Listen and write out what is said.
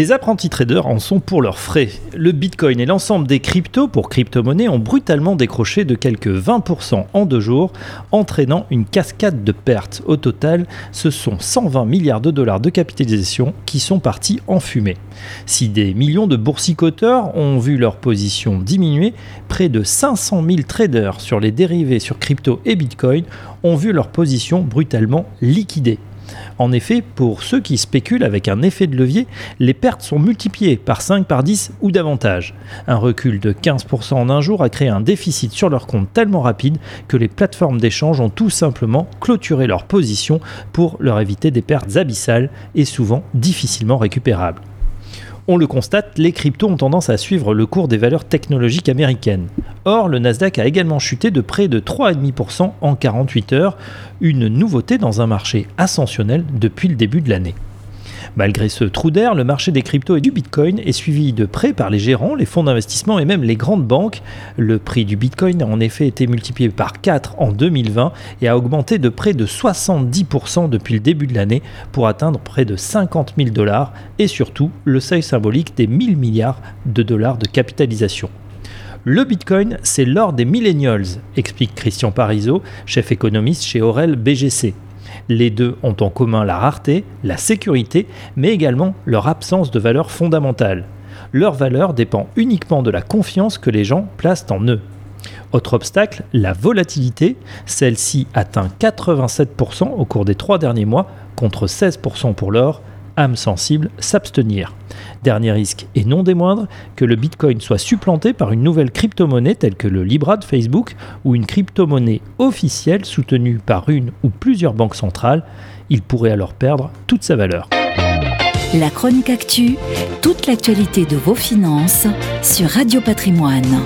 Les apprentis traders en sont pour leurs frais. Le Bitcoin et l'ensemble des cryptos pour crypto-monnaies ont brutalement décroché de quelques 20% en deux jours, entraînant une cascade de pertes. Au total, ce sont 120 milliards de dollars de capitalisation qui sont partis en fumée. Si des millions de boursicoteurs ont vu leur position diminuer, près de 500 000 traders sur les dérivés sur crypto et Bitcoin ont vu leur position brutalement liquidée. En effet, pour ceux qui spéculent avec un effet de levier, les pertes sont multipliées par 5, par 10 ou davantage. Un recul de 15% en un jour a créé un déficit sur leur compte tellement rapide que les plateformes d'échange ont tout simplement clôturé leur position pour leur éviter des pertes abyssales et souvent difficilement récupérables. On le constate, les cryptos ont tendance à suivre le cours des valeurs technologiques américaines. Or, le Nasdaq a également chuté de près de 3,5% en 48 heures, une nouveauté dans un marché ascensionnel depuis le début de l'année. Malgré ce trou d'air, le marché des cryptos et du Bitcoin est suivi de près par les gérants, les fonds d'investissement et même les grandes banques. Le prix du Bitcoin a en effet été multiplié par 4 en 2020 et a augmenté de près de 70% depuis le début de l'année pour atteindre près de 50 000 dollars et surtout le seuil symbolique des 1000 milliards de dollars de capitalisation. Le Bitcoin, c'est l'or des millennials, explique Christian Parizeau, chef économiste chez Aurel BGC. Les deux ont en commun la rareté, la sécurité, mais également leur absence de valeur fondamentale. Leur valeur dépend uniquement de la confiance que les gens placent en eux. Autre obstacle, la volatilité. Celle-ci atteint 87% au cours des trois derniers mois, contre 16% pour l'or âme sensible, s'abstenir. Dernier risque, et non des moindres, que le Bitcoin soit supplanté par une nouvelle crypto-monnaie telle que le Libra de Facebook ou une crypto-monnaie officielle soutenue par une ou plusieurs banques centrales. Il pourrait alors perdre toute sa valeur. La chronique actu, toute l'actualité de vos finances sur Radio Patrimoine.